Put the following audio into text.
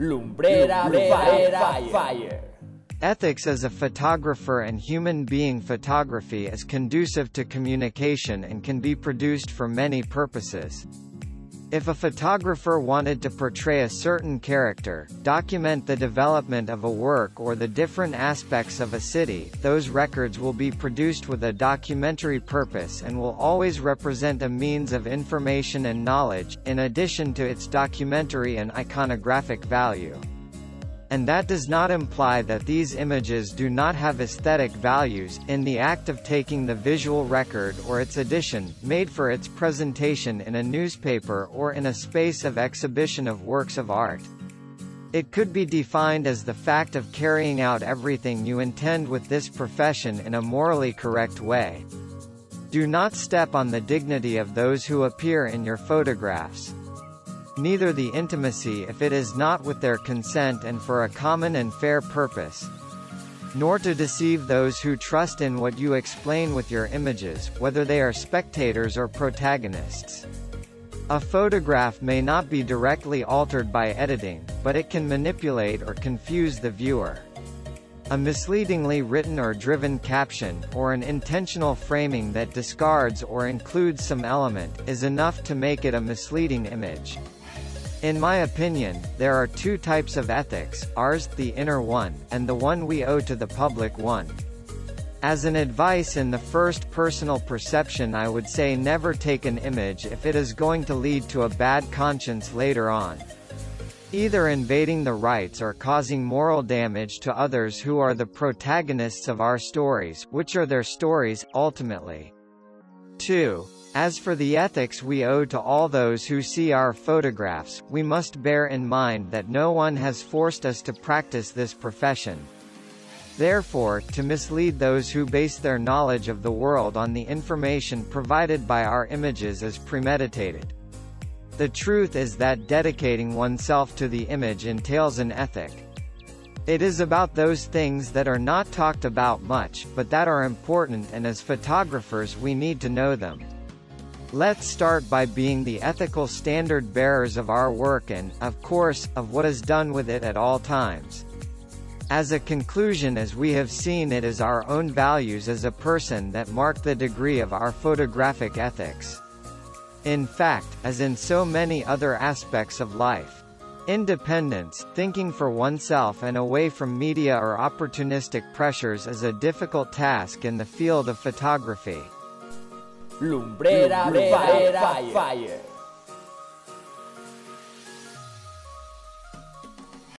Lumbrera, Lumbrera fire. Ethics as a photographer and human being photography is conducive to communication and can be produced for many purposes. If a photographer wanted to portray a certain character, document the development of a work or the different aspects of a city, those records will be produced with a documentary purpose and will always represent a means of information and knowledge, in addition to its documentary and iconographic value and that does not imply that these images do not have aesthetic values, in the act of taking the visual record or its edition, made for its presentation in a newspaper or in a space of exhibition of works of art. It could be defined as the fact of carrying out everything you intend with this profession in a morally correct way. Do not step on the dignity of those who appear in your photographs neither the intimacy if it is not with their consent and for a common and fair purpose, nor to deceive those who trust in what you explain with your images, whether they are spectators or protagonists. A photograph may not be directly altered by editing, but it can manipulate or confuse the viewer. A misleadingly written or driven caption, or an intentional framing that discards or includes some element, is enough to make it a misleading image. In my opinion, there are two types of ethics, ours, the inner one, and the one we owe to the public one. As an advice in the first personal perception I would say never take an image if it is going to lead to a bad conscience later on. Either invading the rights or causing moral damage to others who are the protagonists of our stories, which are their stories, ultimately. 2. As for the ethics we owe to all those who see our photographs, we must bear in mind that no one has forced us to practice this profession. Therefore, to mislead those who base their knowledge of the world on the information provided by our images is premeditated. The truth is that dedicating oneself to the image entails an ethic. It is about those things that are not talked about much, but that are important and as photographers we need to know them. Let's start by being the ethical standard bearers of our work and, of course, of what is done with it at all times. As a conclusion as we have seen it is our own values as a person that mark the degree of our photographic ethics. In fact, as in so many other aspects of life, Independence, thinking for oneself and away from media or opportunistic pressures is a difficult task in the field of photography. Lumbrera, Lumbrera fire. fire.